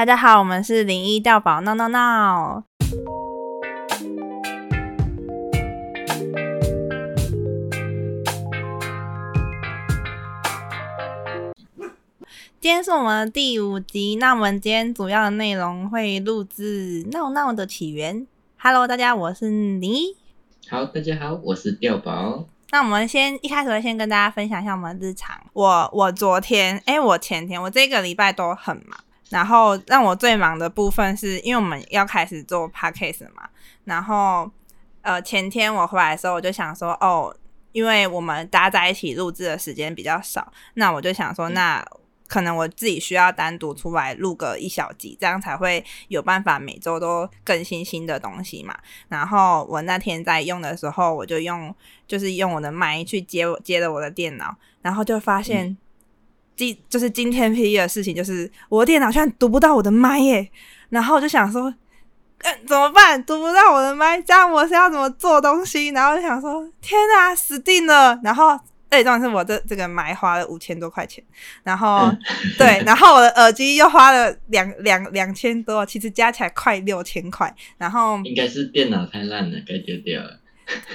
大家好，我们是零一调宝闹闹闹。今天是我们的第五集，那我们今天主要的内容会录制《闹闹的起源》。Hello，大家，我是零一。好，大家好，我是调宝。那我们先一开始会先跟大家分享一下我们的日常。我我昨天，哎，我前天，我这个礼拜都很忙。然后让我最忙的部分是因为我们要开始做 podcast 嘛。然后呃，前天我回来的时候，我就想说，哦，因为我们大家在一起录制的时间比较少，那我就想说，那。可能我自己需要单独出来录个一小集，这样才会有办法每周都更新新的东西嘛。然后我那天在用的时候，我就用就是用我的麦去接接了我的电脑，然后就发现今就是今天 P 的事情，就是我的电脑居然读不到我的麦耶。然后我就想说，嗯，怎么办？读不到我的麦，这样我是要怎么做东西？然后就想说，天哪，死定了！然后。这段是我这这个买花了五千多块钱，然后 对，然后我的耳机又花了两两两千多，其实加起来快六千块。然后应该是电脑太烂了，该丢掉了。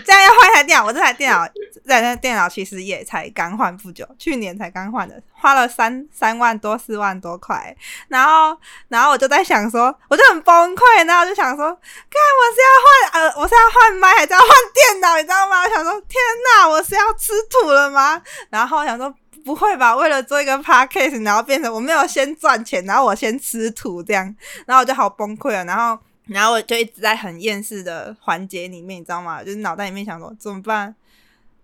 这样要换台电脑，我这台电脑，这台电脑其实也才刚换不久，去年才刚换的，花了三三万多四万多块。然后，然后我就在想说，我就很崩溃，然后就想说，看我是要换呃，我是要换麦还是要换电脑，你知道吗？我想说，天哪，我是要吃土了吗？然后想说，不会吧，为了做一个 podcast，然后变成我没有先赚钱，然后我先吃土这样，然后我就好崩溃了，然后。然后我就一直在很厌世的环节里面，你知道吗？就是脑袋里面想说怎么办，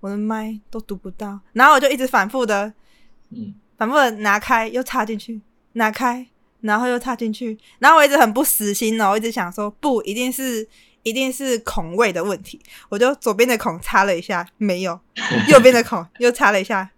我的麦都读不到。然后我就一直反复的，嗯，反复的拿开又插进去，拿开然后又插进去。然后我一直很不死心哦，我一直想说不，一定是一定是孔位的问题。我就左边的孔插了一下，没有；右边的孔又插了一下。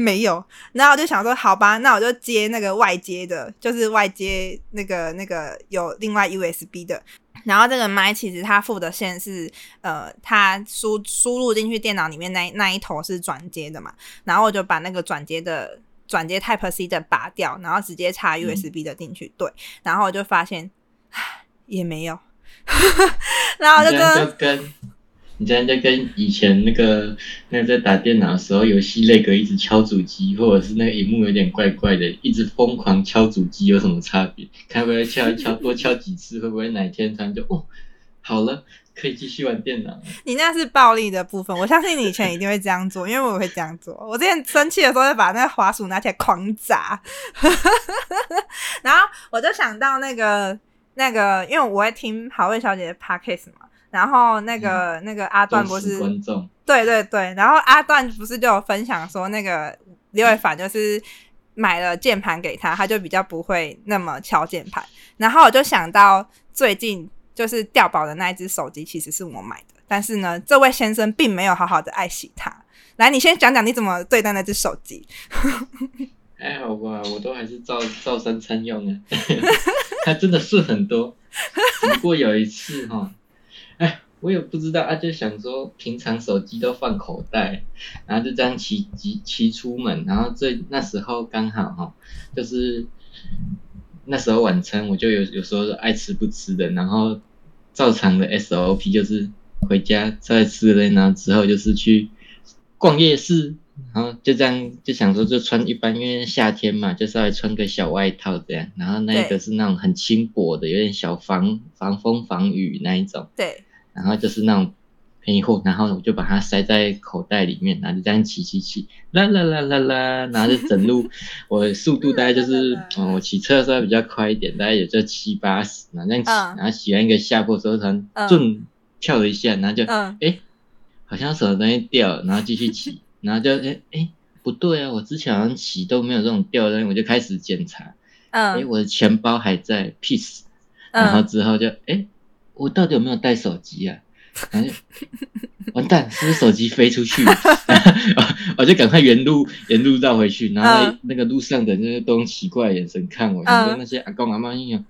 没有，然后我就想说，好吧，那我就接那个外接的，就是外接那个那个有另外 USB 的。然后这个麦其实它附的线是，呃，它输输入进去电脑里面那那一头是转接的嘛。然后我就把那个转接的转接 Type C 的拔掉，然后直接插 USB 的进去。对，然后我就发现也没有，然后就跟。你这样在跟以前那个那个在打电脑的时候，游戏那个一直敲主机，或者是那个荧幕有点怪怪的，一直疯狂敲主机有什么差别？看会不会敲一敲，多敲几次，会不会哪天突然就哦好了，可以继续玩电脑？你那是暴力的部分，我相信你以前一定会这样做，因为我会这样做。我之前生气的时候，就把那个滑鼠拿起来狂砸，然后我就想到那个那个，因为我会听好味小姐的 podcast 嘛。然后那个那个阿段不是对对对，然后阿段不是就有分享说那个刘伟凡就是买了键盘给他，他就比较不会那么敲键盘。然后我就想到最近就是掉宝的那一只手机其实是我买的，但是呢，这位先生并没有好好的爱惜它。来，你先讲讲你怎么对待那只手机。还好吧，我都还是照照三餐用啊。它真的是很多，不过有一次哈。哎，我也不知道啊，就想说平常手机都放口袋，然后就这样骑骑骑出门，然后最那时候刚好哈，就是那时候晚餐我就有有时候爱吃不吃的，然后照常的 SOP 就是回家再吃了，然后之后就是去逛夜市，然后就这样就想说就穿一般，因为夏天嘛，就稍微穿个小外套这样，然后那个是那种很轻薄的，有点小防防风防雨那一种。对。然后就是那种便宜货，然后我就把它塞在口袋里面，然后就这样骑骑骑，啦啦啦啦啦，然后就整路，我速度大概就是，嗯，我骑车的时候比较快一点，大概也就七八十，然后这样骑，然后骑完一个下坡之后，突然顿跳了一下，然后就，哎，好像什么东西掉了，然后继续骑，然后就，哎哎，不对啊，我之前好像骑都没有这种掉的东西，我就开始检查，哎，我的钱包还在，peace，然后之后就，哎。我到底有没有带手机啊？完蛋，是不是手机飞出去？我就赶快原路原路绕回去，然后那个路上的那些都用奇怪的眼神看我，你说那些阿公阿妈一样，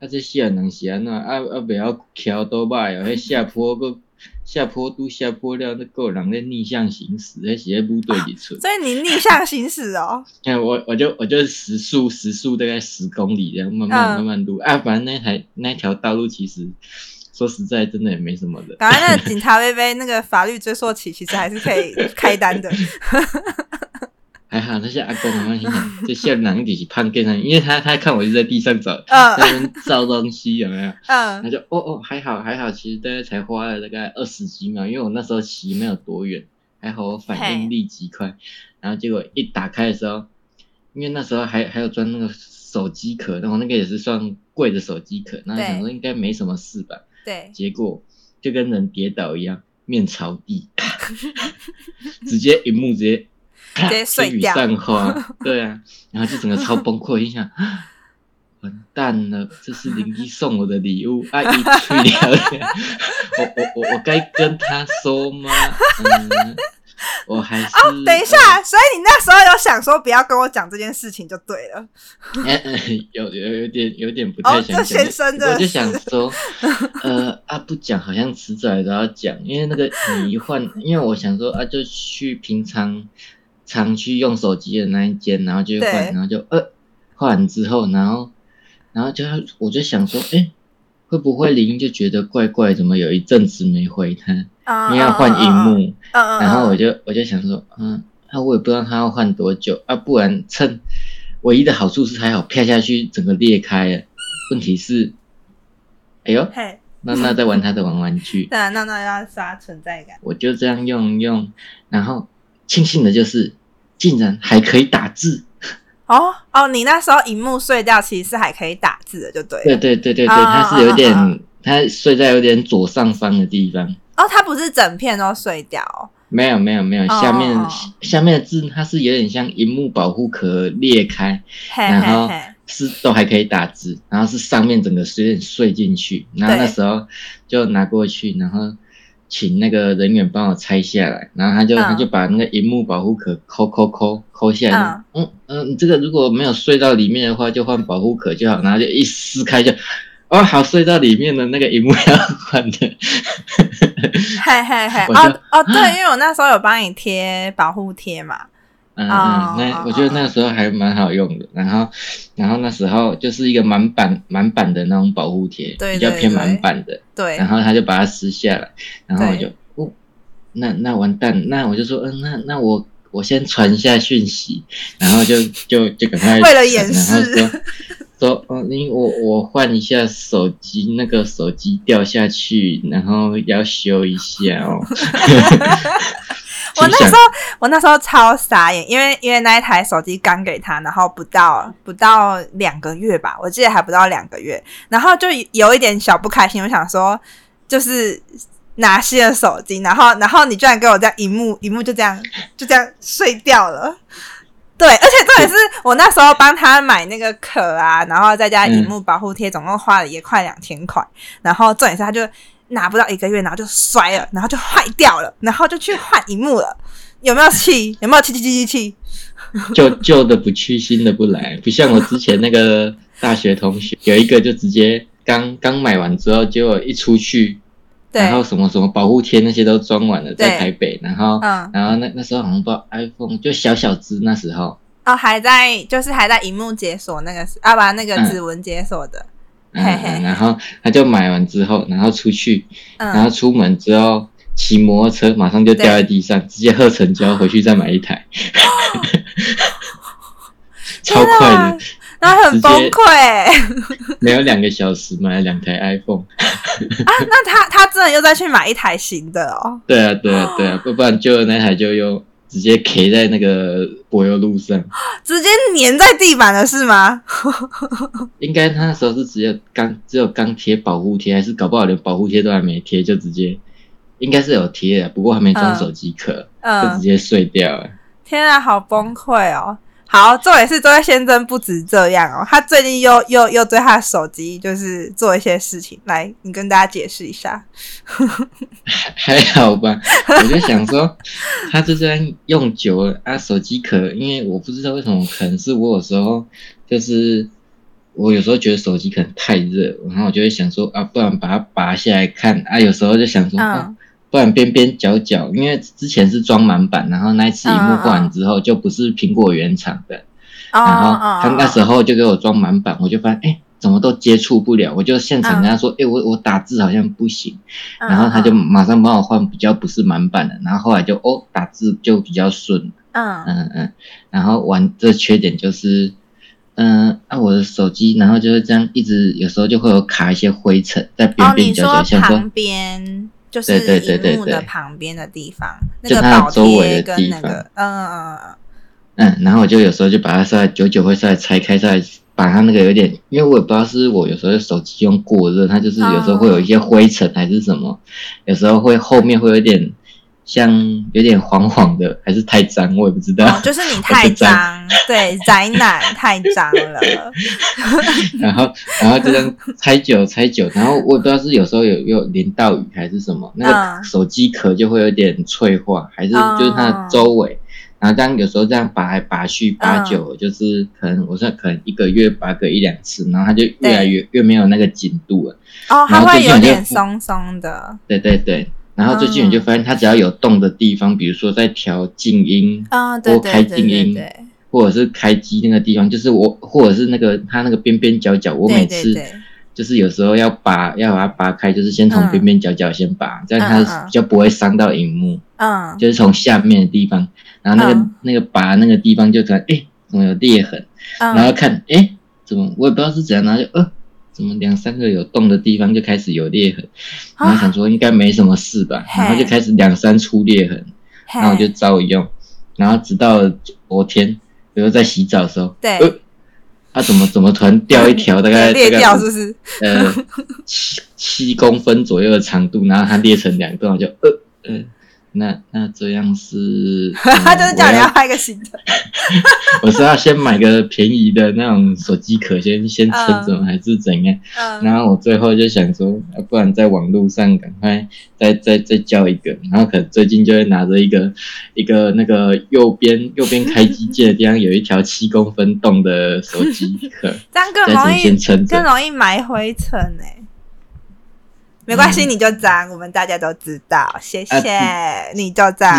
啊这些人能行啊？啊啊不要桥多拜哦，那下坡个下坡都下坡了，那够人在逆向行驶，那是咧部队里出。所以你逆向行驶哦，哎，我我就我就时速时速大概十公里然后慢慢嗯慢慢撸啊，反正那台那条道路其实说实在真的也没什么的。反正那警察微微那个法律追溯期，其实还是可以开单的。还好那些阿公阿妈心想，这些人就是判给他，因为他他看我就在地上找，在嗯那边造东西有没有？他嗯就哦哦还好还好，其实大概才花了大概二十几秒，因为我那时候骑没有多远，还好我反应力极快，然后结果一打开的时候，因为那时候还还有装那个手机壳，然后那个也是算贵的手机壳，然后想说应该没什么事吧，对，结果就跟人跌倒一样，面朝地，直接荧幕直接 直接碎天雨掉散花，对啊，然后就整个超崩溃，心想。完蛋了，这是林一送我的礼物，阿姨去了，我我我我该跟他说吗？嗯，我还是哦，等一下，所以你那时候有想说不要跟我讲这件事情就对了。有有有点有点不太哦想讲，这先生我就想说，呃啊不讲好像迟早都要讲，因为那个你一换，因为我想说啊就去平常常去用手机的那一间，然后就对。换，然后就呃换完之后，然后然后就我就想说，哎、会不会林就觉得怪怪，怎么有一阵子没回他，嗯，因为要换荧幕，然后我就就我就想说，嗯，那、我也不知道他要换多久啊，不然趁唯一的好处是还好啪下去整个裂开了，问题是，哎呦，嘿，那那在玩他的玩玩具，对啊，那那要刷存在感。我就这样用用，然后庆幸的就是竟然还可以打字，哦哦，你那时候荧幕碎掉，其实是还可以打字的，就对了。对对对对对，啊它是有点，它碎在有点左上方的地方。哦，它不是整片都碎掉哦。没有没有没有，哦下面、下面的字它是有点像荧幕保护壳裂开，嘿然后是都还可以打字，然后是上面整个有点碎进去，然后那时候就拿过去，然后请那个人员帮我拆下来，然后他就、嗯他就把那个荧幕保护壳抠抠抠抠下来，嗯嗯，你这个如果没有碎到里面的话，就换保护壳就好，然后就一撕开就。哦，好，碎到里面的那个荧幕要换的，嘿嘿嘿，我就哦哦，对，因为我那时候有帮你贴保护贴嘛。嗯哦嗯，那我觉得那个时候还蛮好用的。然后，然后那时候就是一个满版满版的那种保护贴，比较偏满版的。对然，后他就把它撕下来，然后我就哦，那那完蛋，那我就说，嗯、那那我我先传一下讯息，然后就就就赶快为了掩传然后饰说说，哦，你我我换一下手机，那个手机掉下去，然后要修一下哦。我那时候我那时候超傻眼，因为因为那一台手机刚给他，然后不到不到两个月吧，我记得还不到两个月，然后就有一点小不开心，我想说就是拿新的手机，然后然后你居然给我这样一幕一幕就这样就这样碎掉了。对，而且重点是我那时候帮他买那个壳啊，然后再加荧幕保护贴，总共花了也快两千块。然后重点是他就拿不到一个月，然后就摔了，然后就坏掉了，然后就去换荧幕了。有没有气？有没有气气气气气？旧旧的不去，新的不来，不像我之前那个大学同学，有一个就直接刚刚买完之后，结果一出去，对，然后什么什么保护贴那些都装完了，在台北，然后、嗯，然后那那时候好像不知道 iPhone 就小小只，那时候，哦，还在就是还在荧幕解锁那个是啊，把那个嗯指纹解锁的，嗯嘿嘿。嗯，然后他就买完之后，然后出去，然后嗯，出门之后骑摩托车，马上就掉在地上，直接喝成胶，回去再买一台，超快的，然后很崩溃没有两个小时买了两台 iPhone。啊！那他他真的又再去买一台新的哦，对啊，对啊，对啊，不不然旧的那台就又直接 K 在那个柏油路上。直接粘在地板了是吗？应该他那时候是直接刚只有刚贴保护贴，还是搞不好连保护贴都还没贴，就直接应该是有贴的，不过还没装嗯手机壳，就直嗯，接碎掉了。天啊，好崩溃哦！好，重点是这位先生不止这样哦，他最近又又又对他的手机就是做一些事情，来，你跟大家解释一下。还好吧，我就想说，他就这样用久了啊，手机壳，因为我不知道为什么，可能是我有时候就是我有时候觉得手机可能太热，然后我就会想说啊，不然把它拔下来看啊，有时候就想说，嗯啊，不然边边角角，因为之前是装满版，然后那一次荧幕换完之后就不是苹果原厂的，哦然后哦他那时候就给我装满版，我就发现哎。怎么都接触不了，我就现场跟他说：“哎、我我打字好像不行。”嗯然后他就马上帮我换比较不是满版的，然后后来就哦打字就比较顺，嗯。嗯嗯，然后玩这缺点就是，嗯啊我的手机，然后就是这样一直有时候就会有卡一些灰尘在边边角说角，像说旁边就是对对对对荧幕的对。旁边的地方，那就它周围的地方。嗯嗯嗯嗯。嗯，然后我就有时候就把它稍微久久会稍微拆开，稍微把它那个有点，因为我也不知道是我有时候手机用过热，它就是有时候会有一些灰尘还是什么，有时候会后面会有点像有点黄黄的，还是太脏，我也不知道。哦，就是你太脏脏，对，宅男太脏了，然后然后就这样拆久拆久，然后我也不知道是有时候有有淋到雨还是什么，那嗯个手机壳就会有点脆化，还是哦就是它的周围。然后这样有时候这样拔来拔去拔嗯久了，就是可能我说可能一个月拔个一两次，然后它就越来越越没有那个紧度了。哦，它会有点松松的，对对对，然后最近我就发现它只要有动的地方，比如说在调静音，啊，开静音或者是开机那个地方，就是我或者是那个它那个边边角角，我每次就是有时候要拔要把它拔开，就是先从嗯边边角角先拔，这样它比较不会伤到荧幕，嗯，就是从下面的地方，然后那个、嗯。那个拔那个地方就突然哎怎么有裂痕，然后嗯，看哎怎么我也不知道是怎样，然后就呃。怎么两三个有洞的地方就开始有裂痕，然后想说应该没什么事吧，然后就开始两三处裂痕，然后我就照用，然后直到昨天，比如在洗澡的时候，对。呃，它、怎么怎么突然掉一条 大概裂掉是不是？呃七七公分左右的长度，然后它裂成两段，我就呃呃，那那这样是，他就是叫你要我要换一个新的，我是要先买个便宜的那种手机壳先先撑着，还是怎样？嗯，然后我最后就想说，啊不然在网络上赶快再再再叫一个，然后可能最近就会拿着一个一个那个右边右边开机 键的地方有一条七公分洞的手机壳，这样更容易撑更。容易埋灰尘哎。没关系，嗯你就脏，我们大家都知道。谢啊谢，你就脏。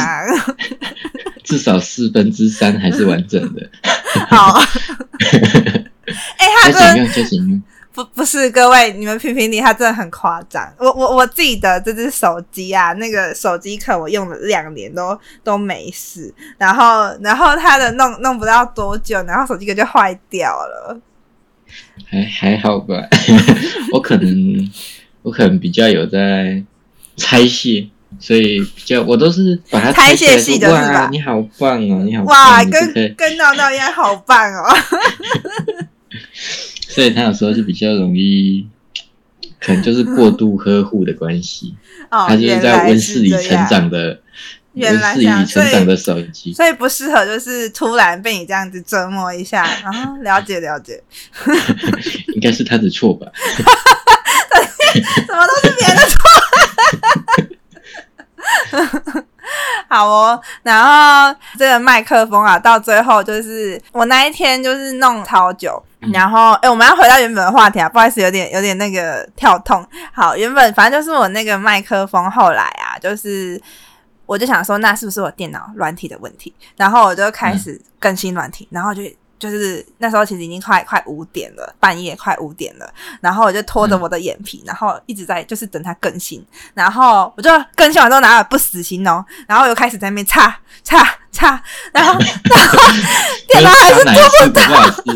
至少四分之三还是完整的。好，哎，他真。不不是各位，你们评评理，他真的很夸张。我我我自己的这只手机啊，那个手机壳我用了两年都都没事，然后然后他的弄弄不到多久，然后手机壳就坏掉了。还还好吧，我可能我可能比较有在拆卸，所以比较我都是把它拆卸系的是吧哇，你好棒哦，你好哇，跟跟闹闹一样，好棒哦！所以他有时候就比较容易，可能就是过度呵护的关系，哦，他就是在温室里成长的，原温室里成长的手机。所以不适合，就是突然被你这样子折磨一下，然后了解了解，应该是他的错吧？怎么都是别人的错。好哦，然后这个麦克风啊，到最后就是我那一天就是弄超久，嗯然后哎，我们要回到原本的话题啊，不好意思，有点有点那个跳痛。好，原本反正就是我那个麦克风，后来啊，就是我就想说，那是不是我电脑软体的问题？然后我就开始更新软体，然后就就是那时候其实已经快快五点了，半夜快五点了，然后我就拖着我的眼皮，然后一直在就是等它更新，然后我就更新完之后拿了不死心哦，然后又开始在那边擦擦擦，然后然后电脑还是哪一次搞不到，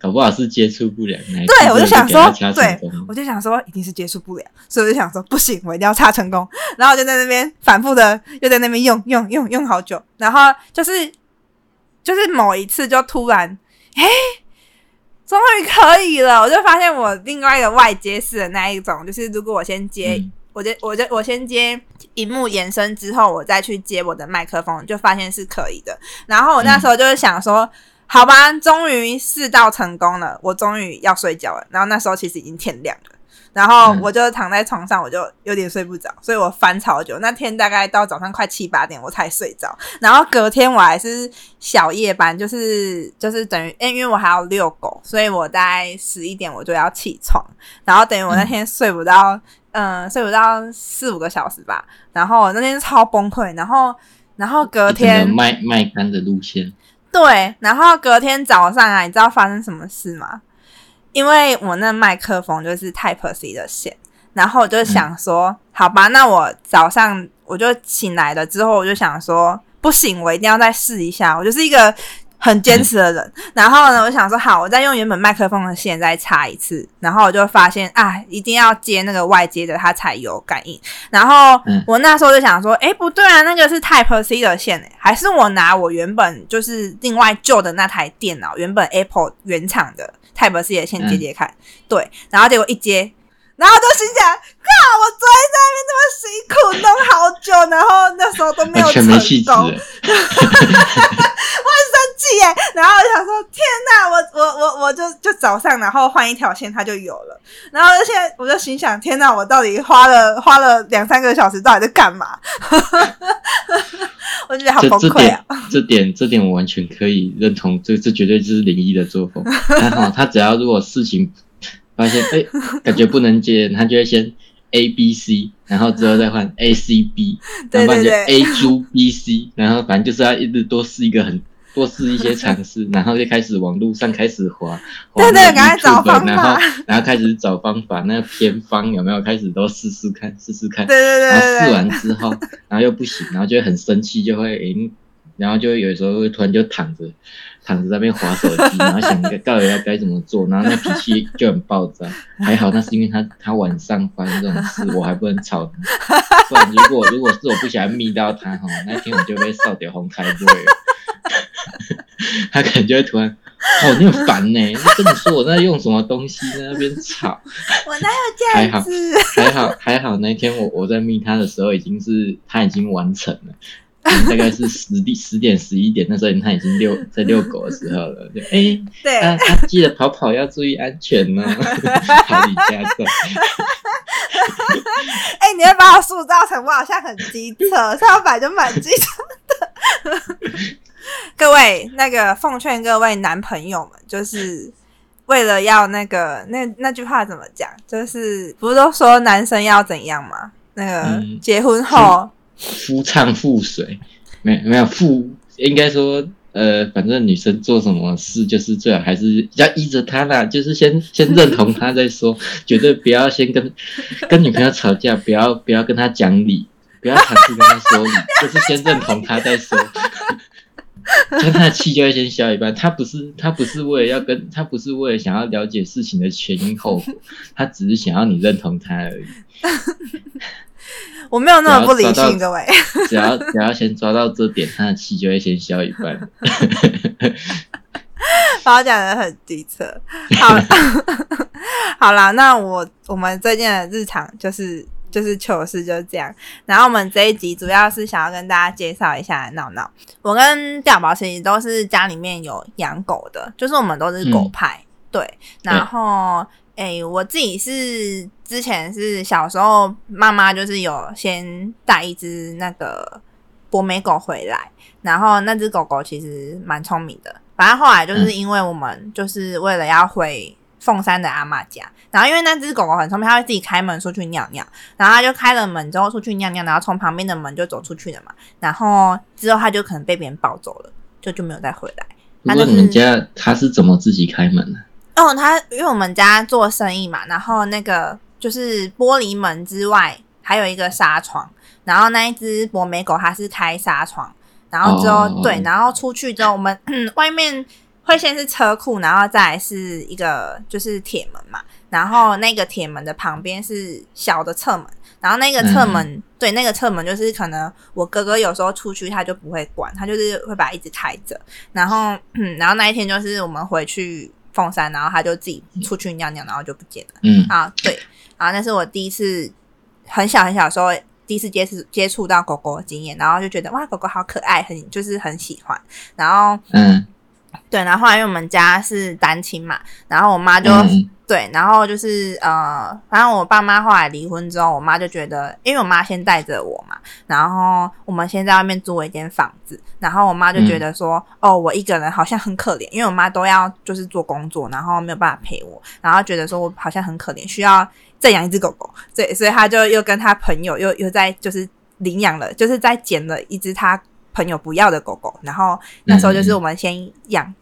搞不好是 接触不良。哪一次对，我就想说对，我就想说一定是接触不良，所以我就想说不行，我一定要擦成功。然后我就在那边反复的又在那边用用用用好久，然后就是就是某一次就突然，哎，终于可以了，我就发现我另外一个外接式的那一种，就是如果我先接。嗯我就我就我先接荧幕延伸之后，我再去接我的麦克风，就发现是可以的。然后我那时候就是想说，好吧，终于试到成功了，我终于要睡觉了。然后那时候其实已经天亮了，然后嗯我就躺在床上，我就有点睡不着，所以我翻超久。那天大概到早上快七八点我才睡着，然后隔天我还是小夜班，就是就是等于，因为我还要遛狗，所以我大概十一点我就要起床，然后等于我那天睡不到嗯、睡不到四五个小时吧。然后我那天超崩溃，然后然后隔天卖卖干的路线，对，然后隔天早上啊，你知道发生什么事吗？因为我那麦克风就是 Type C 的线，然后我就想说，好吧，那我早上我就醒来了之后，我就想说，不行，我一定要再试一下。我就是一个很坚持的人。然后呢，我想说，好，我再用原本麦克风的线再插一次，然后我就发现啊，一定要接那个外接的，它才有感应。然后嗯我那时候就想说，哎，不对啊，那个是 Type C 的线诶，还是我拿我原本就是另外旧的那台电脑，原本 Apple 原厂的 Type C 的线接接看。对，然后结果一接，然后就心想，靠，我昨天在那边这么辛苦弄好久，然后那时候都没有完全成功，耶！然后我想说，天哪，我我我我就就早上，然后换一条线，它就有了。然后现在我就心想，天哪，我到底花了花了两三个小时，到底在干嘛？我觉得好崩溃啊！这点这点我完全可以认同，这这绝对就是灵异的作风。他哈，他只要如果事情发现哎、感觉不能接，他就会先 A B C，然后之后再换 A C B，对然后不然就对 A 猪 B C，然后反正就是要一直多试一个很。多试一些尝试，然后就开始往路上开始滑，滑对对那个赶快找 YouTube，方法然后然后开始找方法，那个偏方有没有开始都试试看，试试看，对对对然后试完之后，然后又不行，然后就会很生气，就会诶、然后就会有时候会突然就躺着，躺着在那边划手机，然后想个到底要该怎么做，然后那脾气就很暴躁。还好那是因为他他晚上发生这种事，我还不能吵他，不然如果如果是我不小心密到他哈，那天我就被少点红开队了。他可能就会突然，哦，你很烦呢、跟你说我在用什么东西在那边吵，我哪有这还好样子？还好还好，那天我我在密他的时候，已经是他已经完成了，嗯大概是十点十点十一点，那时候他已经遛在遛狗的时候了。就哎，对，啊啊，记得跑跑要注意安全呢，好你家走。哎、你会把我塑造成我好像很机车，上本来就蛮机车的。各位，那个奉劝各位男朋友们，就是为了要那个那那句话怎么讲？就是不是都说男生要怎样吗？那个嗯结婚后，夫唱妇随，没没有妇，应该说。呃，反正女生做什么事，就是最好还是要依着她啦，就是先先认同她再说，绝对不要先跟跟女朋友吵架，不要不要跟她讲理，不要尝试跟她说理，就是先认同她再说。这样她的气就会先消一半。他不是他不是为了要跟他不是为了想要了解事情的前因后果，他只是想要你认同他而已。我没有那么不理性，各位。只要只要先抓到这点，他的气就会先消一半。把我讲的很低测。好，好啦，那我我们最近的日常就是就是糗事就是这样。然后我们这一集主要是想要跟大家介绍一下闹闹。我跟掉宝其实都是家里面有养狗的，就是我们都是狗派。对，然后诶、我自己是之前是小时候妈妈就是有先带一只那个博美狗回来，然后那只狗狗其实蛮聪明的，反正后来就是因为我们就是为了要回凤山的阿妈家，然后因为那只狗狗很聪明，它会自己开门出去尿尿，然后它就开了门之后出去尿尿，然后从旁边的门就走出去了嘛，然后之后它就可能被别人抱走了，就就没有再回来。如果你们家它是怎么自己开门的？哦，它因为我们家做生意嘛，然后那个就是玻璃门之外还有一个纱窗，然后那一只博美狗它是开纱窗，然后之后、哦对，然后出去之后我们外面会先是车库，然后再来是一个就是铁门嘛，然后那个铁门的旁边是小的侧门，然后那个侧门、对那个侧门就是可能我哥哥有时候出去他就不会关，他就是会把它一直开着，然后然后那一天就是我们回去。凤山，然后他就自己出去尿尿，然后就不见了。嗯，啊，对，然后那是我第一次很小很小的时候第一次接触接触到狗狗的经验，然后就觉得哇，狗狗好可爱，很就是很喜欢。然后嗯，对，然后后来因为我们家是单亲嘛，然后我妈就、嗯。对，然后就是呃，反正我爸妈后来离婚之后，我妈就觉得，因为我妈先带着我嘛，然后我们先在外面租了一间房子，然后我妈就觉得说，哦，我一个人好像很可怜，因为我妈都要就是做工作，然后没有办法陪我，然后觉得说我好像很可怜，需要再养一只狗狗，对，所以她就又跟她朋友又又在就是领养了，就是在捡了一只她朋友不要的狗狗，然后那时候就是我们先养。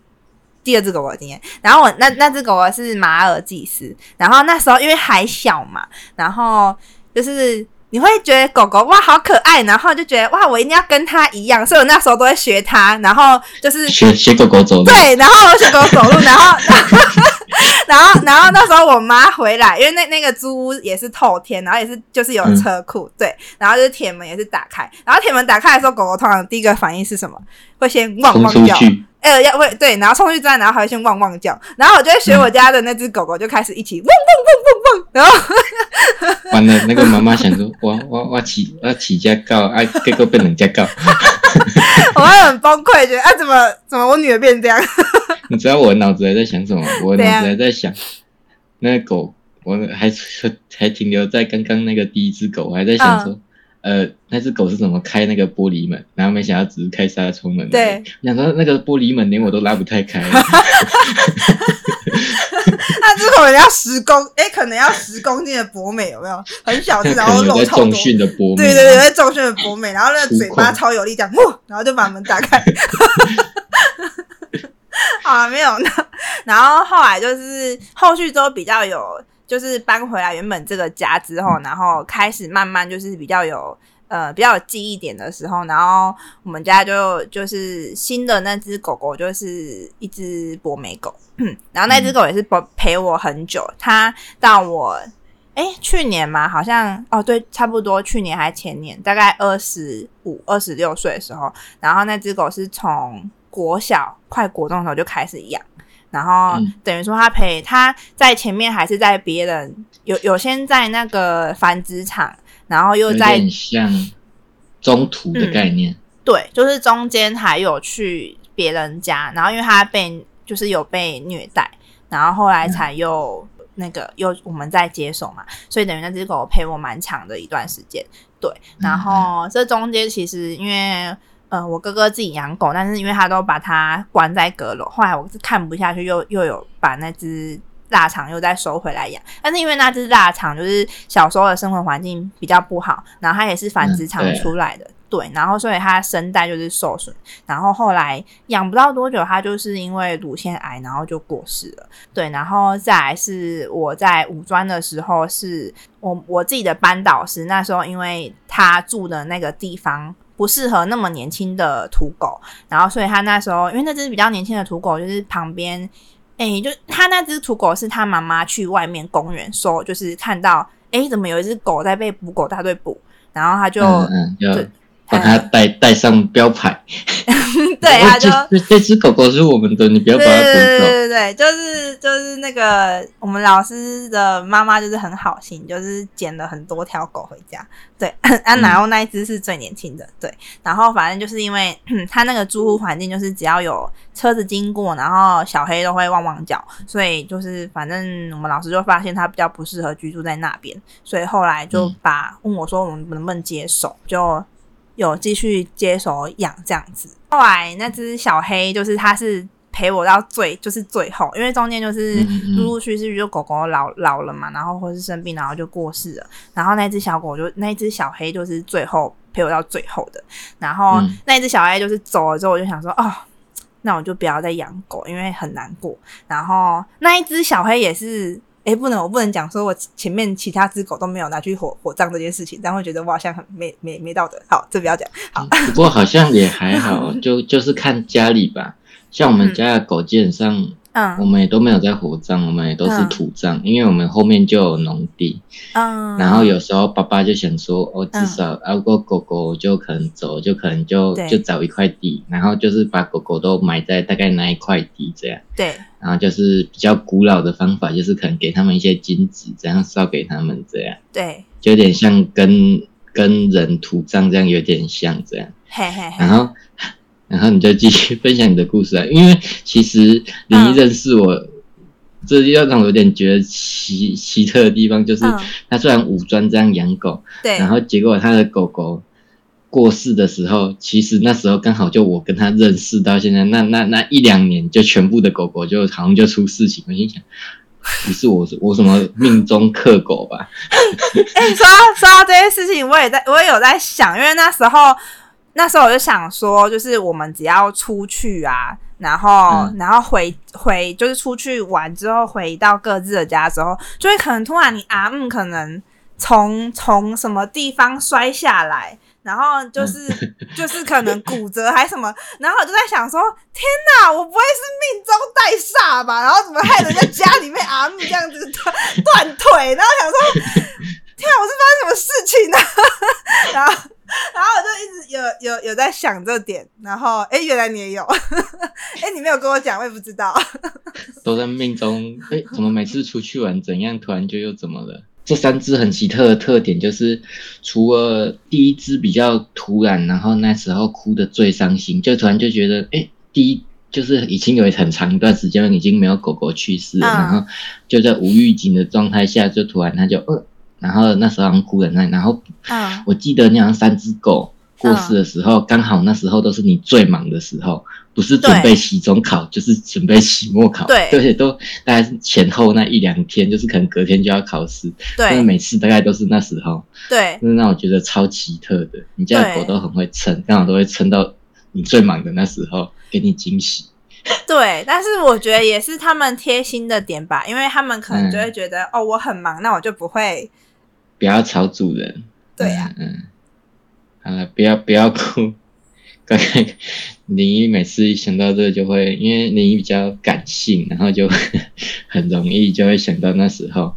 第二只狗狗的经验，然后我那那只狗狗是马尔济斯，然后那时候因为还小嘛，然后就是你会觉得狗狗哇好可爱，然后就觉得哇我一定要跟它一样，所以我那时候都会学它，然后就是学学狗狗走路，对，然后我学狗狗走路，然后 然后然后那时候我妈回来，因为那那个租屋也是透天，然后也是就是有车库，对，然后就是铁门也是打开，然后铁门打开的时候，狗狗通常第一个反应是什么？会先汪汪叫。呃，要会对，然后冲去之外，然后还会先汪汪叫，然后我就会学我家的那只狗狗，就开始一起汪汪汪汪汪，然后完了，那个妈妈想说，我我我起我起家告，啊，结果被人家告。我会很崩溃，觉得啊，怎么怎么我女儿变这样？你知道我脑子还在想什么？我脑子还在想，那个狗，我还还停留在刚刚那个第一只狗，我还在想说，呃，那只狗是怎么开那个玻璃门？然后没想到只是开纱窗门。对，想说那个玻璃门连我都拉不太开。那只可能要十公，哎，可能要十公斤的博美，有没有？很小只，然后肉超多的波对对对，在重训的博美，然后那个嘴巴超有力，这样，哇，然后就把门打开。好 了，没有那，然后后来就是后续都比较有，就是搬回来原本这个家之后，然后开始慢慢就是比较有呃比较有记忆点的时候，然后我们家就就是新的那只狗狗就是一只博美狗，然后那只狗也是陪陪我很久，它到我。哎，去年嘛，好像哦，对，差不多去年还前年，大概二十五、二十六岁的时候，然后那只狗是从国小快国中的时候就开始养，然后嗯等于说它陪它在前面还是在别人有有先在那个繁殖场，然后又在中途的概念。对，就是中间还有去别人家，然后因为他被就是有被虐待，然后后来才又那个又我们在接手嘛，所以等于那只狗陪我蛮长的一段时间。对，然后这中间其实因为。呃，我哥哥自己养狗，但是因为他都把它关在阁楼，后来我是看不下去，又又有把那只腊肠又再收回来养。但是因为那只腊肠就是小时候的生活环境比较不好，然后它也是繁殖场出来的，对，然后所以它声带就是受损，然后后来养不到多久，它就是因为乳腺癌，然后就过世了。对，然后再来是我在五专的时候，是我我自己的班导师，那时候因为他住的那个地方。不适合那么年轻的土狗，然后所以他那时候，因为那只比较年轻的土狗，就是旁边，哎、就他那只土狗是他妈妈去外面公园收，就是看到，哎、怎么有一只狗在被捕狗大队捕，然后他就，嗯嗯，要对把它带带上标牌。对，他就哦这只狗狗是我们的，你不要把它对对对。对对，就是就是那个我们老师的妈妈就是很好心，就是捡了很多条狗回家。对，啊，然后那一只是最年轻的，对，然后反正就是因为 他那个住户环境，就是只要有车子经过，然后小黑都会汪汪叫，所以就是反正我们老师就发现它比较不适合居住在那边，所以后来就把问我说我们能不能接手，就有继续接手养这样子。后来那只小黑就是它是陪我到最就是最后，因为中间就是陆陆续续就狗狗老老了嘛，然后或是生病，然后就过世了。然后那只小狗就那只小黑就是最后陪我到最后的。然后嗯那只小黑就是走了之后，我就想说哦。那我就不要再养狗，因为很难过。然后那一只小黑也是，诶，不能，我不能讲说我前面其他只狗都没有拿去火火葬这件事情，这样会觉得我好像很没没没道德。好，这不要讲。好，不过好像也还好，就就是看家里吧。像我们家的狗，基本上我嗯们也都没有在火葬，我们也都是嗯。土葬，因为我们后面就有农地。嗯，然后有时候爸爸就想说，哦，至嗯少啊，如果狗狗就可能走，就可能就就找一块地，然后就是把狗狗都埋在大概那一块地这样。对。然后就是比较古老的方法，就是可能给他们一些金子，这样烧给他们，这样。对，就有点像跟跟人土葬这样有点像这样。嘿嘿嘿，然后然后你就继续 分享你的故事啊。因为其实林一认识我，这要让我有点觉得奇奇特的地方，就是嗯他虽然武装这样养狗，对，然后结果他的狗狗过世的时候，其实那时候刚好就我跟他认识到现在，那那那一两年就全部的狗狗就好像就出事情，我心想。不是我，我什么命中克狗吧？哎、说到说到这件事情，我也在，我也有在想，因为那时候那时候我就想说，就是我们只要出去啊，然后、嗯然后回回就是出去玩之后，回到各自的家之后，就会可能突然你阿姆可能从从什么地方摔下来。然后就是、就是可能骨折还是什么，然后我就在想说，天哪，我不会是命中带煞吧？然后怎么害人家家里面阿姆这样子断断腿？然后想说，天啊，我是发生什么事情呢、然后，然后我就一直有有有在想这点，然后哎，诶原来你也有，哎，你没有跟我讲，我也不知道。都在命中。哎，怎么每次出去玩怎样，突然就又怎么了？这三只很奇特的特点就是，除了第一只比较突然，然后那时候哭的最伤心，就突然就觉得，哎，第一就是已经有很长一段时间已经没有狗狗去世了，嗯然后就在无预警的状态下，就突然它就呃，然后那时候好像哭的那，然后嗯我记得你好像三只狗过世的时候，刚、好那时候都是你最忙的时候，不是准备期中考，就是准备期末考，对而且都大概是前后那一两天，就是可能隔天就要考试，但是对每次大概都是那时候，对那让我觉得超奇特的。你家的狗都很会撑，刚好都会撑到你最忙的那时候，给你惊喜。对，但是我觉得也是他们贴心的点吧，因为他们可能就会觉得，哦，我很忙，那我就不会。不要吵主人。对啊嗯，嗯，好了，不要不要哭。刚刚林一每次一想到这个就会，因为林一比较感性，然后就 很容易就会想到那时候，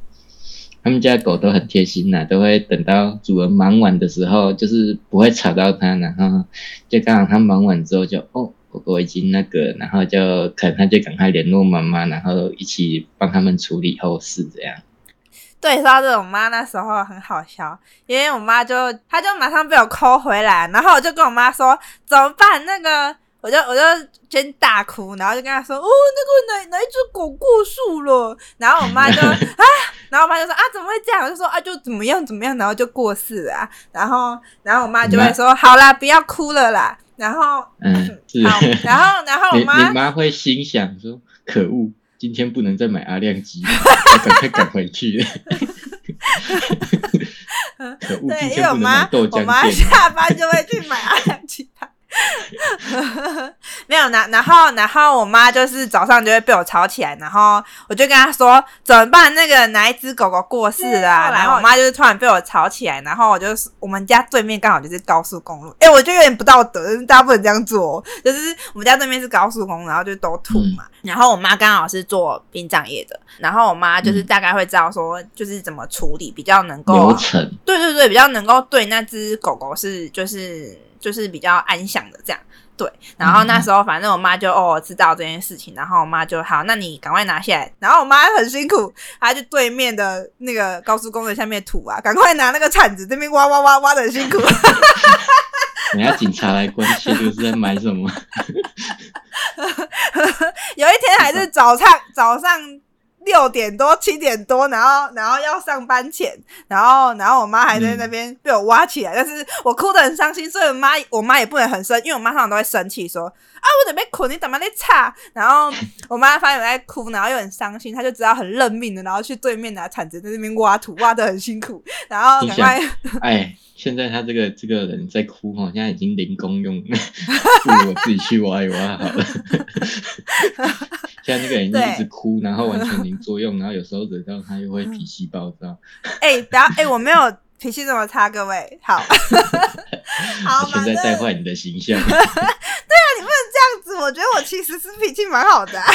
他们家狗都很贴心呐、都会等到主人忙完的时候，就是不会吵到它，然后就刚好它忙完之后就哦，狗狗已经那个，然后就可能他就赶快联络妈妈，然后一起帮他们处理后事这样。对，说到这种，我妈那时候很好笑，因为我妈就她就马上被我抠回来，然后我就跟我妈说怎么办？那个我就我就先大哭，然后就跟她说哦，那个哪哪一只狗过世了，然后我妈就 啊，然后我妈就说啊怎么会这样？我就说啊就怎么样怎么样，然后就过世了、啊，然后然后我妈就会说好啦，不要哭了啦，然后嗯，好，然后然后我 你妈你妈会心想说：“可恶，今天不能再买阿亮鸡，我赶快赶回去。”可恶，今对，因为天不能我妈买豆我妈。下班就会去买阿亮鸡汤。没有，然然后然后我妈就是早上就会被我吵起来，然后我就跟她说怎么办？那个哪一只狗狗过世了、啊，然后我妈就是突然被我吵起来，然后我就是我们家对面刚好就是高速公路，哎、我就有点不道德，大家不能这样做哦，就是我们家对面是高速公路，然后就都吐嘛，然后我妈刚好是做殡葬业的，然后我妈就是嗯。大概会知道说就是怎么处理比较能够流程，对对对，比较能够对那只狗狗是就是就是比较安详的这样。对，然后那时候反正我妈就哦知道这件事情，然后我妈就好，那你赶快拿下来。然后我妈很辛苦，她就对面的那个高速公路下面土啊，赶快拿那个铲子这边挖挖挖挖的很辛苦。人家警察来关切，就是在买什么？有一天还是早上早上六点多七点多，然后然后要上班前，然后然后我妈还在那边被我挖起来，但是我哭得很伤心，所以我妈我妈也不能很生，因为我妈通常都会生气说啊我准备捆，你怎么在擦？然后我妈发现我在哭，然后又很伤心，她就知道很认命的，然后去对面拿铲子在那边挖土，挖的很辛苦，然后赶快哎，现在他这个这个人在哭哈，现在已经零功用了，不如我自己去挖一挖好了。现在那个人就一直哭，然后完全零作用，然后有时候惹到他又会脾气暴躁。哎、不要哎、我没有脾气这么差，各位好，好，现在带坏你的形象。我觉得我其实是脾气蛮好的啊、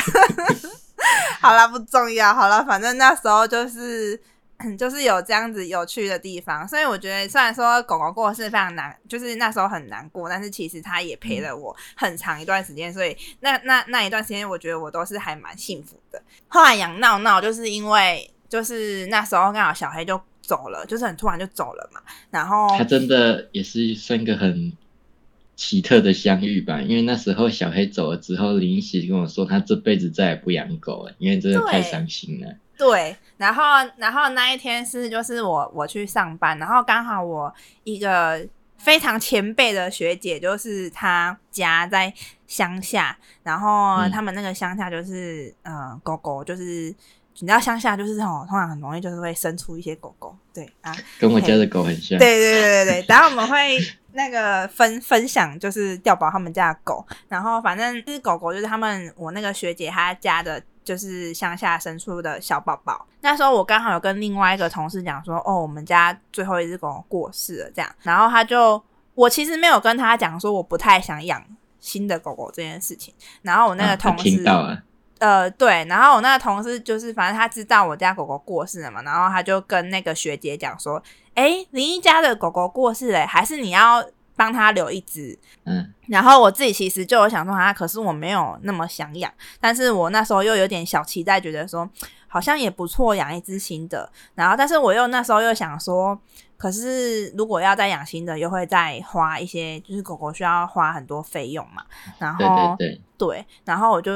好啦，不重要。好了，反正那时候就是。就是有这样子有趣的地方，所以我觉得虽然说狗狗过世非常难，就是那时候很难过，但是其实它也陪了我很长一段时间，所以那那那一段时间，我觉得我都是还蛮幸福的。后来养闹闹，就是因为就是那时候刚好小黑就走了，就是很突然就走了嘛，然后他真的也是生个很奇特的相遇吧。因为那时候小黑走了之后，林一喜跟我说，他这辈子再也不养狗了，因为真的太伤心了。对，然后然后那一天是就是我我去上班，然后刚好我一个非常前辈的学姐，就是她家在乡下，然后他们那个乡下就是呃狗狗就是。你知道乡下就是哦，通常很容易就是会生出一些狗狗，对啊，跟我家的狗很像。对对对对对，然后我们会那个分分享，就是调宝他们家的狗，然后反正这只狗狗就是他们我那个学姐她家的，就是乡下生出的小宝宝。那时候我刚好有跟另外一个同事讲说，哦，我们家最后一只狗过世了，这样，然后他就我其实没有跟他讲说我不太想养新的狗狗这件事情，然后我那个同事。呃，对，然后我那个同事就是，反正他知道我家狗狗过世了嘛，然后他就跟那个学姐讲说，哎，林一家的狗狗过世嘞，还是你要帮他留一只？嗯，然后我自己其实就有想说，啊，可是我没有那么想养，但是我那时候又有点小期待，觉得说好像也不错，养一只新的。然后，但是我又那时候又想说，可是如果要再养新的，又会再花一些，就是狗狗需要花很多费用嘛。然后，对对对，然后我就。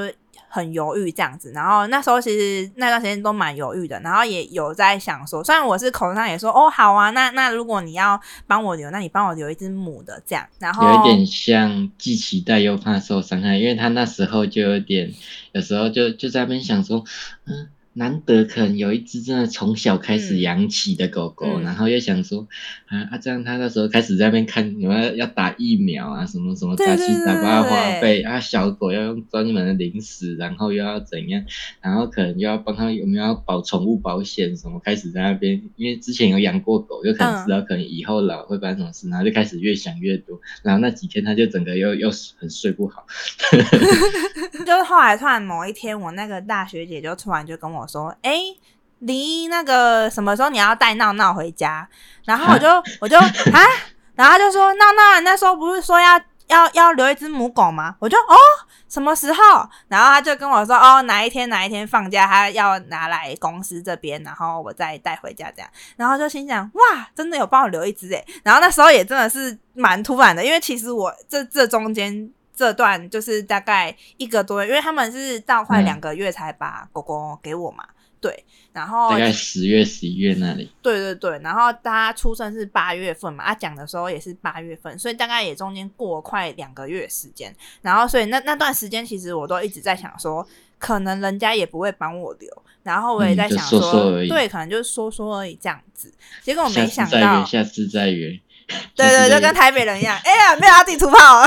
很犹豫这样子，然后那时候其实那段时间都蛮犹豫的，然后也有在想说，虽然我是口头上也说哦好啊，那那如果你要帮我留，那你帮我留一只母的这样，然后有一点像既期待又怕受伤害，因为他那时候就有点，有时候就就在那边想说，嗯。难得可能有一只真的从小开始养起的狗狗，然后又想说，啊啊，这样他那时候开始在那边看，有没有要打疫苗啊，什么什么杂七杂八花费啊，小狗要用专门的零食，然后又要怎样，然后可能又要帮他有没有要保宠物保险什么，开始在那边，因为之前有养过狗，就可能知道可能以后老会发生什么事，然后就开始越想越多，然后那几天他就整个又又很睡不好，就是后来突然某一天，我那个大学姐就突然就跟我。我说：“哎，离那个什么时候你要带闹闹回家？”然后我就我就 啊，然后他就说：“闹闹，那时候不是说要要要留一只母狗吗？”我就哦，什么时候？然后他就跟我说：“哦，哪一天哪一天放假，他要拿来公司这边，然后我再带回家这样。”然后就心想：“哇，真的有帮我留一只哎！”然后那时候也真的是蛮突然的，因为其实我这这中间。这段就是大概一个多月，因为他们是到快两个月才把狗狗给我嘛，对，然后大概十月、十一月那里，对对对，然后他出生是八月份嘛，他讲的时候也是八月份，所以大概也中间过快两个月时间，然后所以那那段时间其实我都一直在想说，可能人家也不会帮我留，然后我也在想说，对，可能就是说说而已这样子，结果我没想到下次再约。对 对，就跟台北人一样。哎呀，没有要地图炮。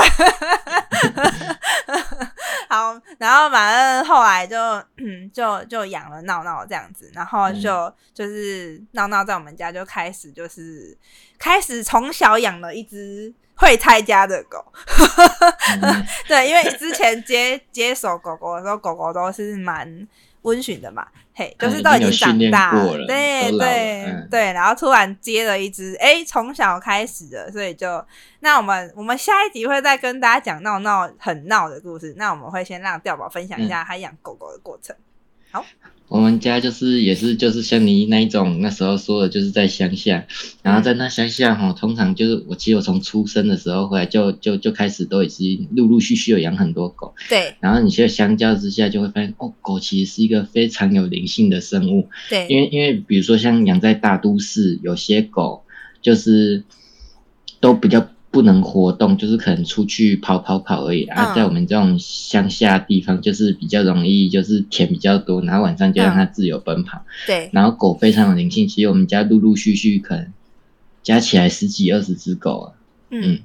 好，然后反正后来就 就就养了闹闹这样子，然后就就是闹闹在我们家就开始就是开始从小养了一只会拆家的狗。对，因为之前接接手狗狗的时候，狗狗都是蛮。温驯的嘛，嘿，就是都已经长大了，对对对，然后突然接了一只，哎，从小开始的，所以就那我们我们下一集会再跟大家讲闹闹很闹的故事，那我们会先让调宝分享一下他养狗狗的过程，好。我们家就是也是就是像你那一种那时候说的，就是在乡下，然后在那乡下哈，通常就是我其实我从出生的时候回来就就就开始都已经陆陆续续有养很多狗，对，然后你现在相较之下就会发现哦，狗其实是一个非常有灵性的生物，对，因为因为比如说像养在大都市，有些狗就是都比较。不能活动，就是可能出去跑跑跑而已啊。在我们这种乡下地方，就是比较容易，就是田比较多，然后晚上就让它自由奔跑。对。然后狗非常有灵性，其实我们家陆陆续续可能加起来十几二十只狗啊。嗯。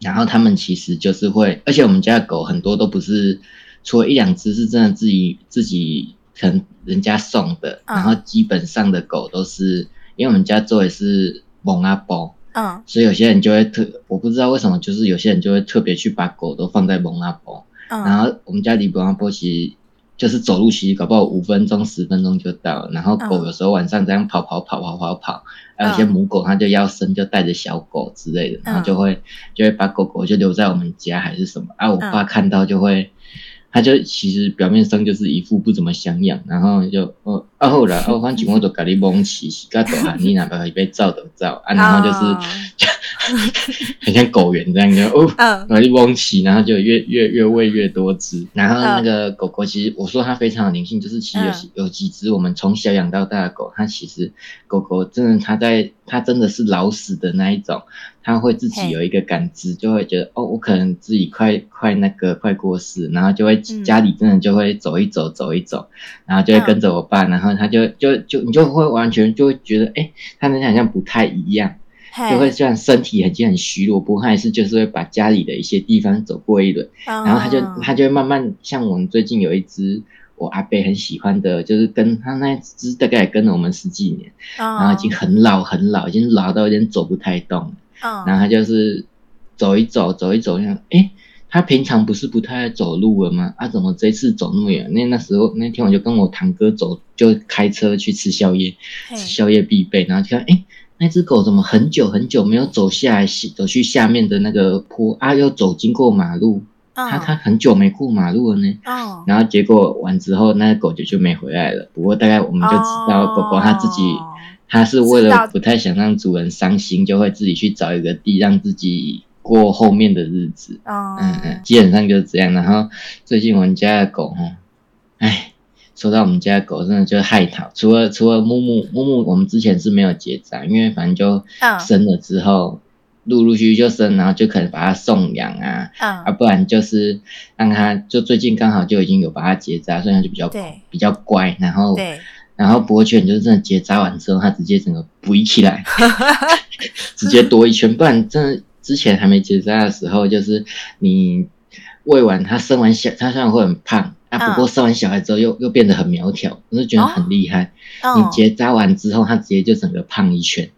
然后他们其实就是会，而且我们家的狗很多都不是，除了一两只是真的自己自己可能人家送的，然后基本上的狗都是，因为我们家做的是蒙阿波。嗯，所以有些人就会特，我不知道为什么，就是有些人就会特别去把狗都放在蒙阿波，然后我们家离蒙阿波其实就是走路其实搞不好五分钟十分钟就到了，然后狗有时候晚上这样跑跑跑跑跑跑，还有一些母狗它就要生就带着小狗之类的，然后就会就会把狗狗就留在我们家还是什么，啊，我爸看到就会。他就其实表面上就是一副不怎么想养，然后就哦，啊后来哦，反正我都给你蒙起，洗个头啊，你哪怕被照都照啊，然后就是 很像狗园这样就哦，嗯。然后就嗡起，然后就越越越喂越多只。然后那个狗狗其实我说它非常有灵性，就是其实有、嗯。有几只我们从小养到大的狗，它其实狗狗真的它在它真的是老死的那一种，它会自己有一个感知，就会觉得哦，我可能自己快快那个快过世，然后就会嗯。家里真的就会走一走走一走，然后就会跟着我爸，然后他就就就你就会完全就会觉得哎，他那好像不太一样。就会虽然身体已经很虚弱，不过他还是就是会把家里的一些地方走过一轮，然然后他就他就会慢慢像我们最近有一只我阿伯很喜欢的，就是跟他那只大概也跟了我们十几年，然然后已经很老很老，已经老到有点走不太动了，嗯，然后他就是走一走走一走，像诶他平常不是不太爱走路了吗？啊，怎么这次走那么远？那那时候那天我就跟我堂哥走，就开车去吃宵夜，吃宵夜必备，然后就看，哎，那只狗怎么很久很久没有走下来，走去下面的那个坡啊，又走经过马路，它它很久没过马路了呢。嗯，然后结果完之后，那个狗就就没回来了。不过大概我们就知道，狗狗它自己，哦它是为了不太想让主人伤心，就会自己去找一个地让自己过后面的日子。嗯嗯嗯，基本上就是这样。然后最近我们家的狗，哈，哎，说到我们家的狗，真的就是害讨。除了除了木木木木，我们之前是没有结扎，因为反正就嗯生了之后，陆陆续续就生，然后就可能把它送养啊，啊，嗯，不然就是让它就最近刚好就已经有把它结扎，所以它就比较对比较乖。然后对，然后博犬就是真的结扎完之后，它直接整个补起来，直接多一圈。不然真的之前还没结扎的时候，就是你喂完它生完小，它虽然会很胖啊，嗯不过生完小孩之后又又变得很苗条，我就觉得很厉害。嗯你结扎完之后，它直接就整个胖一圈。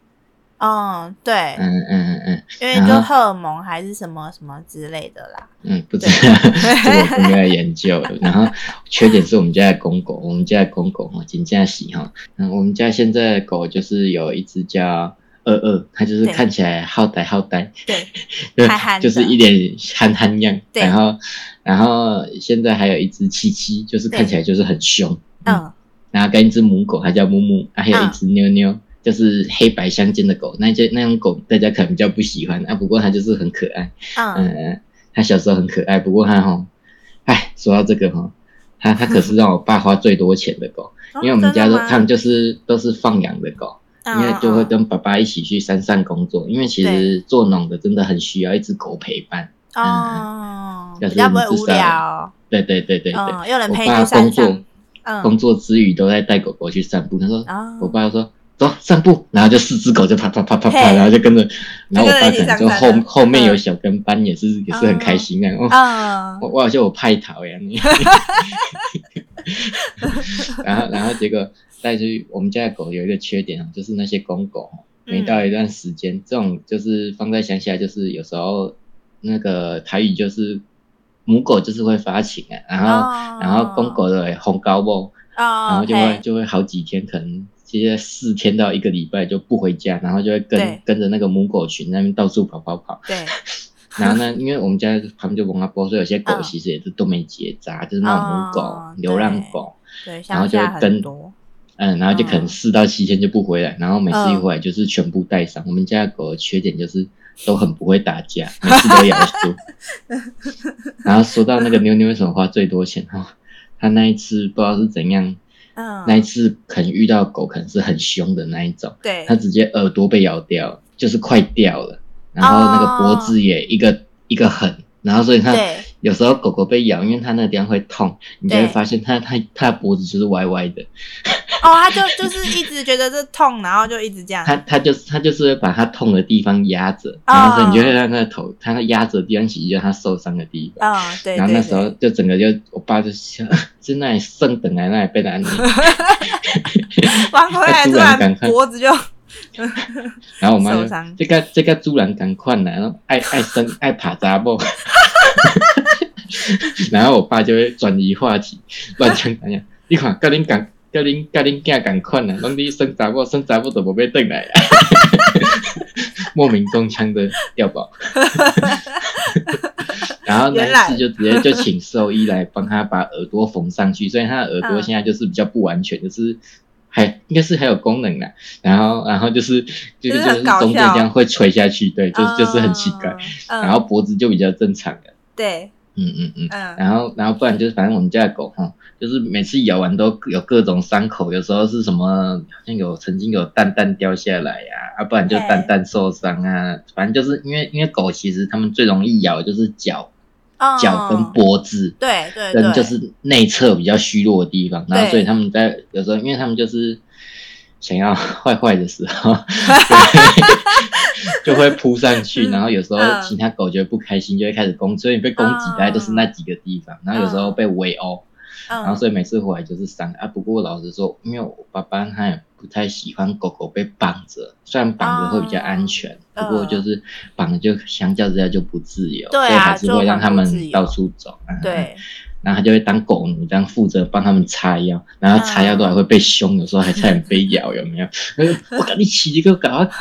嗯，对，嗯嗯嗯嗯因为就荷尔蒙还是什么什么之类的啦。嗯，不知道这个我没有研究。然后缺点是我们家的公狗，我们家的公狗哈，金家喜哈。嗯，我们家现在的狗就是有一只叫二二，它就是看起来好呆好呆，对，就憨憨就是一脸憨憨样。对然后然后现在还有一只七七，就是看起来就是很凶。嗯然后跟一只母狗，它叫木木，啊，还有一嗯只妞妞，就是黑白相间的狗。那些那种狗大家可能比较不喜欢啊，不过它就是很可爱。嗯嗯，他小时候很可爱，不过它哈，哎，说到这个哈，它它可是让我爸花最多钱的狗，因为我们家都他们就是都是放养的狗，嗯因为就会跟爸爸一起去山上工作，因为其实做农的真的很需要一只狗陪伴。哦，就是比较不会你至少无聊，对对对对对，嗯，有人我爸陪工作工作之余都在带狗狗去散步。他说，哦我爸说。走散步，然后就四只狗就啪啪啪啪啪，然后就跟着，然后我爸可能就后后面有嗯小跟班，也是也是很开心啊。哦。嗯。我我好像我派逃呀，你。然后然后结果带出去，我们家的狗有一个缺点啊，就是那些公狗哦每到一段时间，这种就是放在乡下，就是有时候那个台语就是母狗就是会发情啊，然后、哦。然后公狗的红高帽，然哦，后就会就会好几天，可能接着四天到一个礼拜就不回家，然后就会跟跟着那个母狗群那边到处跑跑跑。对，然后呢，因为我们家旁边就蒙阿波，所以有些狗嗯其实也是都没结扎，就是那种母狗、哦流浪狗，对，然后就会跟多，嗯，然后就可能嗯四到七天就不回来，然后每次一嗯回来就是全部带伤。我们家的狗的缺点就是都很不会打架，每次都咬输。然后说到那个妞妞为什么花最多钱哈，他那一次不知道是怎样，嗯，那一次可能遇到狗可能是很凶的那一种，对。它，直接耳朵被咬掉，就是快掉了，然后那个脖子也一个、一个痕，然后所以它有时候狗狗被咬，因为它那个地方会痛，你就会发现它它它的脖子就是歪歪的，哦，他就就是一直觉得这痛，然后就一直这样，他他就是他就是会把他痛的地方压着，哦。然后所以你就会让他的头他那压着的地方其实就是它受伤的地方。嗯，对，然后那时候就整个就，我爸就想，就那里剩等来那里被打你，对翻回来突 突然脖子就，然后我妈就这个这个主人赶快来，然后爱爱生爱爬杂步，然后我爸就会转移话题，乱讲讲讲，你看，跟恁赶，甲恁甲恁囝赶快啦，拢你生查某，生查某都无要转来啦，莫名中枪的掉包。然后那原来一次就直接就请兽医来帮他把耳朵缝上去，所以他的耳朵嗯现在就是比较不完全，就是还应该是还有功能的，然后然后就是就是就是中间这样会垂下去，对，就是就是很奇怪，嗯，然后脖子就比较正常的，对，嗯嗯嗯，嗯。然后然后不然就是反正我们家的狗哈，就是每次咬完都有各种伤口，有时候是什么好像有曾经有蛋蛋掉下来呀、啊，不然就蛋蛋受伤啊，反正就是因为因为狗其实它们最容易咬的就是脚嗯脚跟脖子。对对对，跟就是内侧比较虚弱的地方，然后所以他们在有时候，因为他们就是想要坏坏的时候，就会扑上去，嗯然后有时候嗯其他狗觉得不开心，就会开始攻，所以被攻击大概都是那几个地方，然后有时候被围殴，嗯，然后所以每次回来就是伤啊。不过老实说，因为我爸爸他也不太喜欢狗狗被绑着，虽然绑着会比较安全，嗯不过就是绑着就相较之下就不自由，所以还是会让他们到处走。啊对，然后他就会当狗奴，这样负责帮他们擦药，然后擦药都还会被凶，有时候还差点被咬，有没有？我赶你起一个搞啊搞，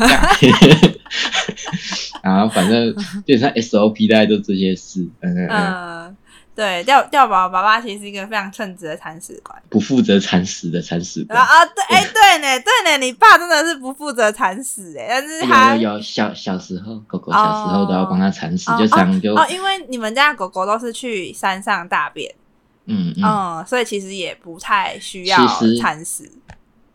然后反正基本上 SOP 大概都这些事，嗯嗯对，掉掉宝爸爸其实是一个非常称职的铲屎官。不负责铲屎的铲屎官。啊啊，对，哎，对呢，对呢，你爸真的是不负责铲屎哎，但是他有小小时候狗狗小时候都要帮他铲屎，哦就常就哦，因为你们家狗狗都是去山上大便，嗯嗯嗯，所以其实也不太需要铲屎。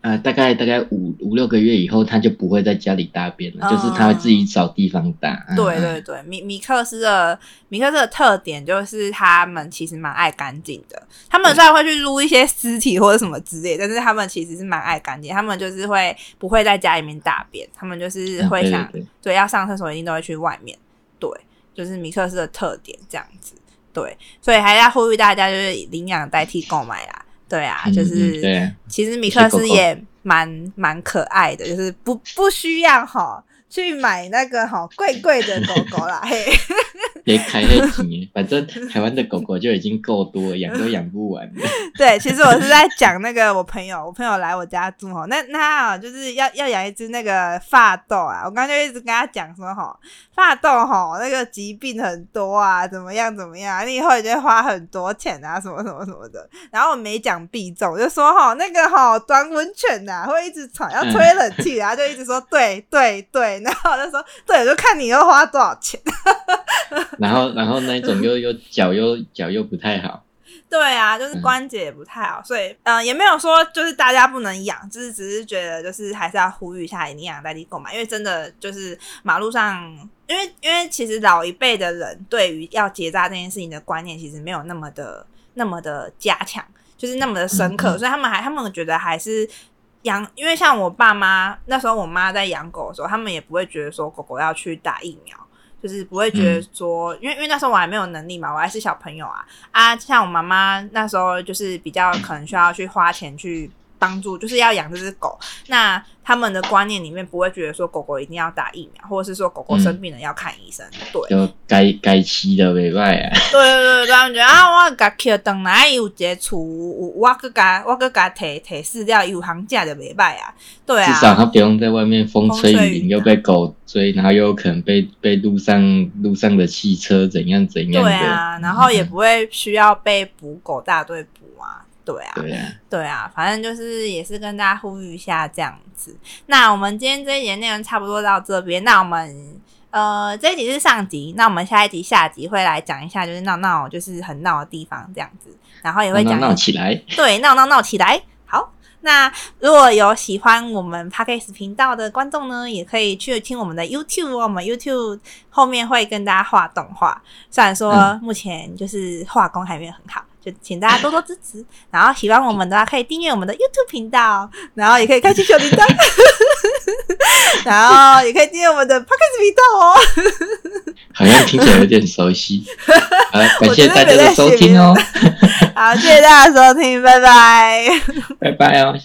呃，大概大概五五六个月以后，他就不会在家里大便了，嗯就是他会自己找地方大。嗯对对对，米米克斯的米克斯的特点就是他们其实蛮爱干净的。他们虽然会去撸一些尸体或者什么之类，但是他们其实是蛮爱干净。他们就是会不会在家里面大便，他们就是会想对要上厕所一定都会去外面。对，就是米克斯的特点这样子。对，所以还要呼吁大家就是以领养代替购买啦。对啊，就是、其实米克斯也蛮蛮可爱的，就是不不需要哈去买那个哈贵贵的狗狗啦，嘿，别开黑钱，反正台湾的狗狗就已经够多，养都养不完了。对，其实我是在讲那个我朋友，我朋友来我家住哈，那那他啊就是要要养一只那个发豆啊，我刚刚就一直跟他讲说哈，发豆哈那个疾病很多啊，怎么样怎么样，你以后就会花很多钱啊，什么什么什么的。然后我没讲必中，我就说哈那个哈端温泉呐、会一直吵，要吹冷气，然后就一直说对对对，然后我就说对，我就看你又花多少钱。然后，然后那一种又又脚又脚又不太好，对啊，就是嗯关节也不太好，所以呃也没有说就是大家不能养，就是只是觉得就是还是要呼吁一下领养代替购买，因为真的就是马路上，因为因为其实老一辈的人对于要结扎这件事情的观念其实没有那么的那么的加强，就是那么的深刻，嗯嗯所以他们还他们觉得还是。养，因为像我爸妈那时候，我妈在养狗的时候，他们也不会觉得说狗狗要去打疫苗，就是不会觉得说，因为因为那时候我还没有能力嘛，我还是小朋友啊。啊，像我妈妈那时候就是比较可能需要去花钱去帮助，就是要养这只狗，那他们的观念里面不会觉得说狗狗一定要打疫苗，或者是说狗狗生病了要看医生，对就该该吃的没办啊。对对对，他们觉得啊，我甲捡回来有一个厝，有我个甲我个甲摕摕饲料，有行价就袂歹啊，对啊，至少他不用在外面风吹雨淋，又被狗追，然后又有可能被被路上路上的汽车怎样怎样的。对啊，然后也不会需要被捕狗大队对啊，对啊，对啊，反正就是也是跟大家呼吁一下这样子。那我们今天这一节内容差不多到这边，那我们呃这一集是上集，那我们下一集下集会来讲一下，就是闹闹就是很闹的地方这样子，然后也会讲闹起来。对闹闹闹起来。好，那如果有喜欢我们 Podcast 频道的观众呢，也可以去听我们的 YouTube 哦。我们 YouTube 后面会跟大家画动画，虽然说嗯目前就是画工还没有很好，就请大家多多支持。然后喜欢我们的话，可以订阅我们的 YouTube 频道，然后也可以开启小铃铛，然后也可以订阅我们的 Podcast 频道哦。好像听起来有点熟悉。好，感谢大家的收听哦，好，谢谢大家收听，拜拜。拜拜哦。